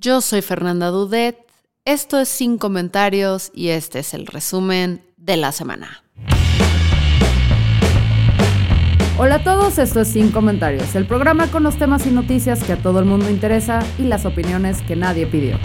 Yo soy Fernanda Dudet. Esto es Sin Comentarios y este es el resumen de la semana. Hola a todos, esto es Sin Comentarios, el programa con los temas y noticias que a todo el mundo interesa y las opiniones que nadie pidió.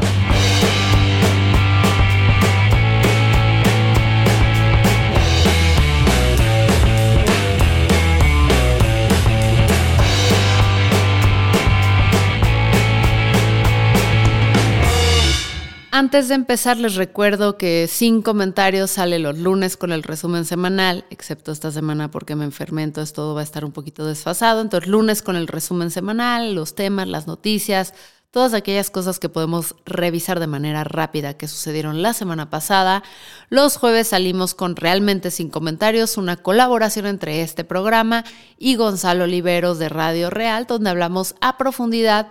Antes de empezar, les recuerdo que sin comentarios sale los lunes con el resumen semanal, excepto esta semana porque me enfermé, entonces todo va a estar un poquito desfasado. Entonces, lunes con el resumen semanal, los temas, las noticias, todas aquellas cosas que podemos revisar de manera rápida que sucedieron la semana pasada. Los jueves salimos con Realmente sin comentarios, una colaboración entre este programa y Gonzalo Oliveros de Radio Real, donde hablamos a profundidad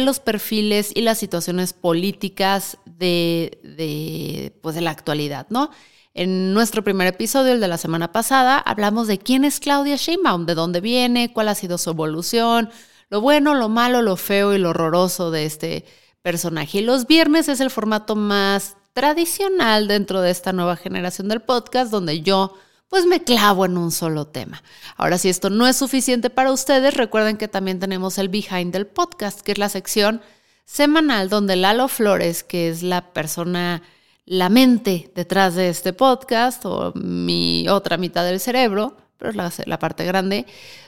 los perfiles y las situaciones políticas de, pues de la actualidad, ¿no? En nuestro primer episodio, el de la semana pasada, hablamos de quién es Claudia Sheinbaum, de dónde viene, cuál ha sido su evolución, lo bueno, lo malo, lo feo y lo horroroso de este personaje. Y los viernes es el formato más tradicional dentro de esta nueva generación del podcast, donde yo pues me clavo en un solo tema. Ahora, si esto no es suficiente para ustedes, recuerden que también tenemos el Behind del Podcast, que es la sección semanal donde Lalo Flores, que es la persona, la mente detrás de este podcast, o mi otra mitad del cerebro, pero es la, parte grande,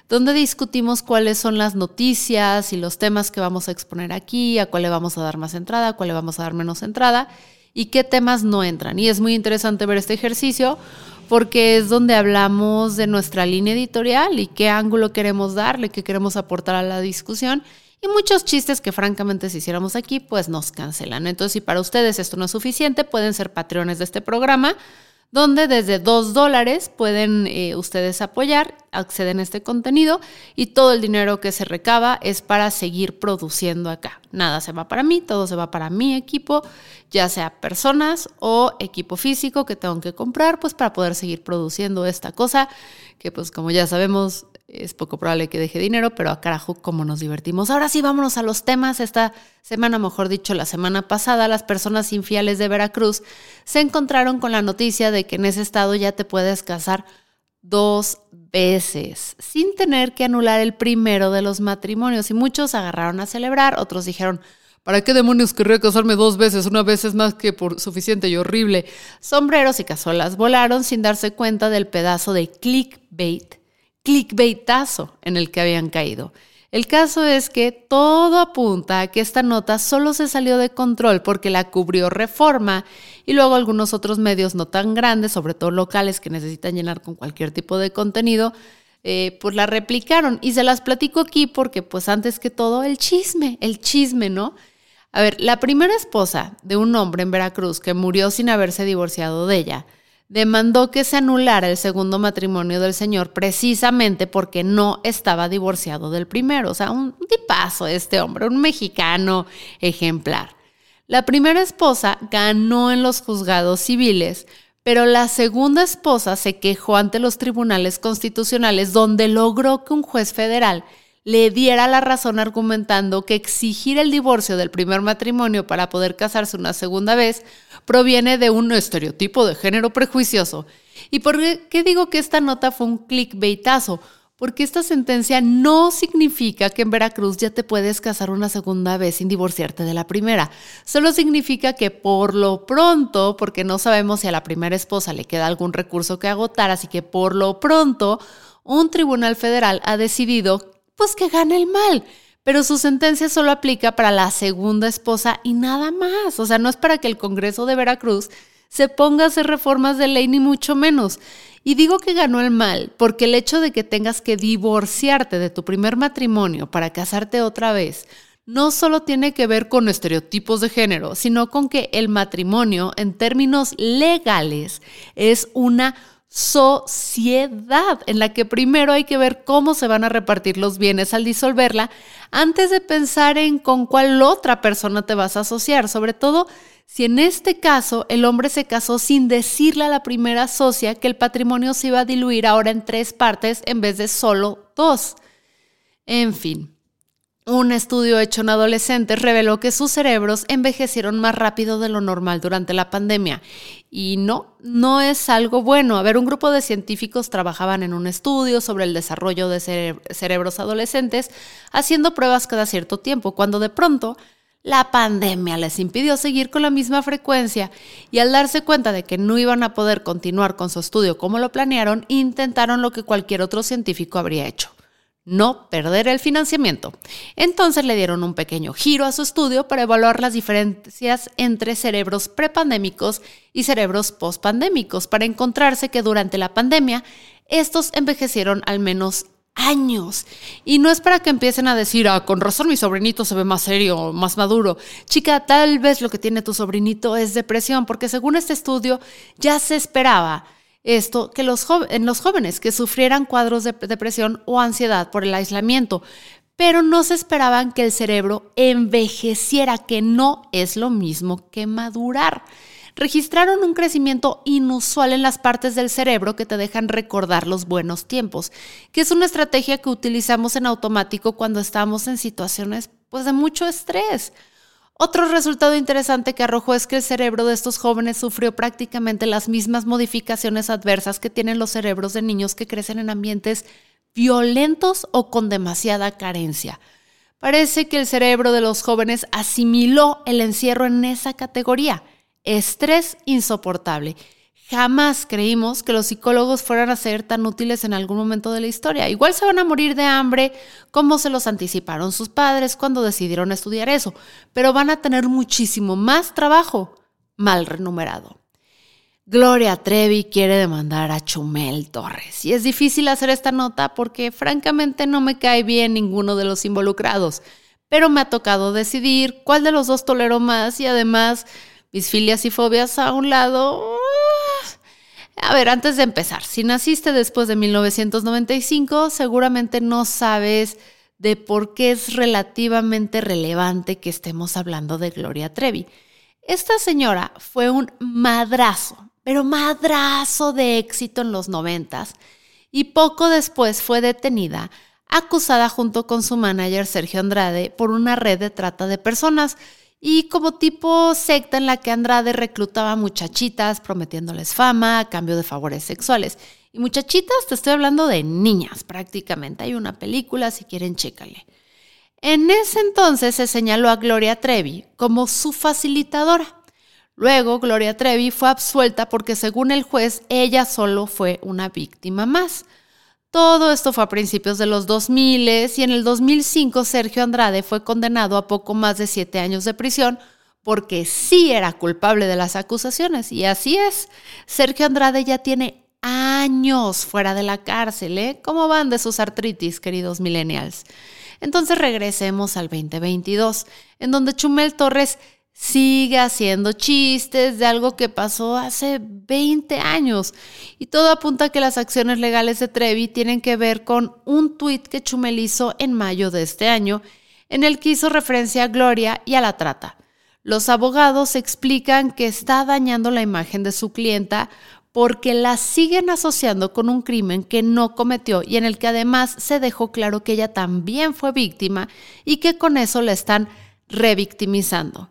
donde discutimos cuáles son las noticias y los temas que vamos a exponer aquí, a cuál le vamos a dar más entrada, a cuál le vamos a dar menos entrada y qué temas no entran. Y es muy interesante ver este ejercicio porque es donde hablamos de nuestra línea editorial y qué ángulo queremos darle, qué queremos aportar a la discusión. Y muchos chistes que francamente si hiciéramos aquí, pues nos cancelan. Entonces, si para ustedes esto no es suficiente, pueden ser patrones de este programa donde desde dos dólares pueden eh, ustedes apoyar, acceden a este contenido y todo el dinero que se recaba es para seguir produciendo acá. Nada se va para mí, todo se va para mi equipo, ya sea personas o equipo físico que tengo que comprar, pues para poder seguir produciendo esta cosa que pues como ya sabemos es poco probable que deje dinero, pero a carajo, cómo nos divertimos. Ahora sí, vámonos a los temas. Esta semana, mejor dicho, la semana pasada, las personas infieles de Veracruz se encontraron con la noticia de que en ese estado ya te puedes casar dos veces sin tener que anular el primero de los matrimonios. Y muchos agarraron a celebrar, otros dijeron, ¿Para qué demonios querría casarme dos veces? Una vez es más que por suficiente y horrible. Sombreros y cazuelas volaron sin darse cuenta del pedazo de clickbait clickbaitazo en el que habían caído. El caso es que todo apunta a que esta nota solo se salió de control porque la cubrió Reforma y luego algunos otros medios no tan grandes, sobre todo locales que necesitan llenar con cualquier tipo de contenido, eh, pues la replicaron. Y se las platico aquí porque pues antes que todo el chisme, el chisme, ¿no? A ver, la primera esposa de un hombre en Veracruz que murió sin haberse divorciado de ella, demandó que se anulara el segundo matrimonio del señor precisamente porque no estaba divorciado del primero. O sea, un tipazo este hombre, un mexicano ejemplar. La primera esposa ganó en los juzgados civiles, pero la segunda esposa se quejó ante los tribunales constitucionales donde logró que un juez federal le diera la razón argumentando que exigir el divorcio del primer matrimonio para poder casarse una segunda vez proviene de un estereotipo de género prejuicioso. ¿Y por qué digo que esta nota fue un clickbaitazo? Porque esta sentencia no significa que en Veracruz ya te puedes casar una segunda vez sin divorciarte de la primera. Solo significa que por lo pronto, porque no sabemos si a la primera esposa le queda algún recurso que agotar, así que por lo pronto, un tribunal federal ha decidido pues que gane el mal. Pero su sentencia solo aplica para la segunda esposa y nada más. O sea, no es para que el Congreso de Veracruz se ponga a hacer reformas de ley ni mucho menos. Y digo que ganó el mal porque el hecho de que tengas que divorciarte de tu primer matrimonio para casarte otra vez no solo tiene que ver con estereotipos de género, sino con que el matrimonio en términos legales es una sociedad en la que primero hay que ver cómo se van a repartir los bienes al disolverla antes de pensar en con cuál otra persona te vas a asociar, sobre todo si en este caso el hombre se casó sin decirle a la primera socia que el patrimonio se iba a diluir ahora en tres partes en vez de solo dos. En fin, un estudio hecho en adolescentes reveló que sus cerebros envejecieron más rápido de lo normal durante la pandemia. Y no, no es algo bueno. A ver, un grupo de científicos trabajaban en un estudio sobre el desarrollo de cerebros adolescentes, haciendo pruebas cada cierto tiempo, cuando de pronto la pandemia les impidió seguir con la misma frecuencia y al darse cuenta de que no iban a poder continuar con su estudio como lo planearon, intentaron lo que cualquier otro científico habría hecho, no perder el financiamiento. Entonces le dieron un pequeño giro a su estudio para evaluar las diferencias entre cerebros prepandémicos y cerebros postpandémicos, para encontrarse que durante la pandemia estos envejecieron al menos años. Y no es para que empiecen a decir, ah, con razón mi sobrinito se ve más serio, más maduro. Chica, tal vez lo que tiene tu sobrinito es depresión, porque según este estudio ya se esperaba esto que los en los jóvenes que sufrieran cuadros de depresión o ansiedad por el aislamiento, pero no se esperaban que el cerebro envejeciera, que no es lo mismo que madurar registraron un crecimiento inusual en las partes del cerebro que te dejan recordar los buenos tiempos, que es una estrategia que utilizamos en automático cuando estamos en situaciones pues, de mucho estrés. Otro resultado interesante que arrojó es que el cerebro de estos jóvenes sufrió prácticamente las mismas modificaciones adversas que tienen los cerebros de niños que crecen en ambientes violentos o con demasiada carencia. Parece que el cerebro de los jóvenes asimiló el encierro en esa categoría Estrés insoportable. Jamás creímos que los psicólogos fueran a ser tan útiles en algún momento de la historia. Igual se van a morir de hambre como se los anticiparon sus padres cuando decidieron estudiar eso, pero van a tener muchísimo más trabajo mal remunerado. Gloria Trevi quiere demandar a Chumel Torres. Y es difícil hacer esta nota porque francamente no me cae bien ninguno de los involucrados, pero me ha tocado decidir cuál de los dos tolero más y además mis filias y fobias a un lado. A ver, antes de empezar, si naciste después de 1995, seguramente no sabes de por qué es relativamente relevante que estemos hablando de Gloria Trevi. Esta señora fue un madrazo, pero madrazo de éxito en los noventas y poco después fue detenida, acusada junto con su manager Sergio Andrade por una red de trata de personas y como tipo secta en la que Andrade reclutaba muchachitas prometiéndoles fama a cambio de favores sexuales. Y muchachitas, te estoy hablando de niñas prácticamente. Hay una película, si quieren, chécale. En ese entonces se señaló a Gloria Trevi como su facilitadora. Luego, Gloria Trevi fue absuelta porque según el juez, ella solo fue una víctima más. Todo esto fue a principios de los 2000 y en el 2005 Sergio Andrade fue condenado a poco más de siete años de prisión porque sí era culpable de las acusaciones. Y así es, Sergio Andrade ya tiene años fuera de la cárcel. ¿eh? ¿Cómo van de sus artritis, queridos millennials? Entonces regresemos al 2022, en donde Chumel Torres sigue haciendo chistes de algo que pasó hace 20 años. Y todo apunta a que las acciones legales de Trevi tienen que ver con un tuit que Chumel hizo en mayo de este año, en el que hizo referencia a Gloria y a la trata. Los abogados explican que está dañando la imagen de su clienta porque la siguen asociando con un crimen que no cometió y en el que además se dejó claro que ella también fue víctima y que con eso la están revictimizando.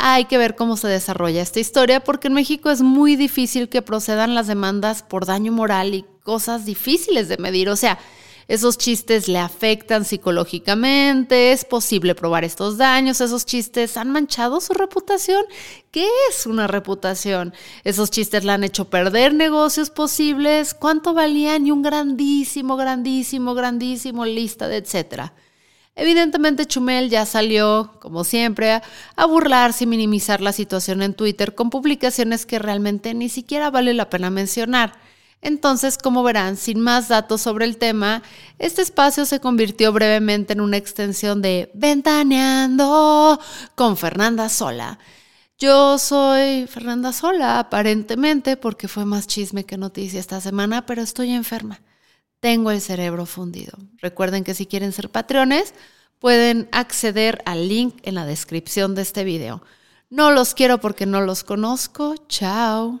Hay que ver cómo se desarrolla esta historia porque en México es muy difícil que procedan las demandas por daño moral y cosas difíciles de medir. O sea, esos chistes le afectan psicológicamente, es posible probar estos daños, esos chistes han manchado su reputación. ¿Qué es una reputación? Esos chistes le han hecho perder negocios posibles, cuánto valían y un grandísimo, grandísimo, grandísimo lista de etcétera. Evidentemente Chumel ya salió, como siempre, a burlarse y minimizar la situación en Twitter con publicaciones que realmente ni siquiera vale la pena mencionar. Entonces, como verán, sin más datos sobre el tema, este espacio se convirtió brevemente en una extensión de Ventaneando con Fernanda Sola. Yo soy Fernanda Sola, aparentemente, porque fue más chisme que noticia esta semana, pero estoy enferma. Tengo el cerebro fundido. Recuerden que si quieren ser patrones, pueden acceder al link en la descripción de este video. No los quiero porque no los conozco. Chao.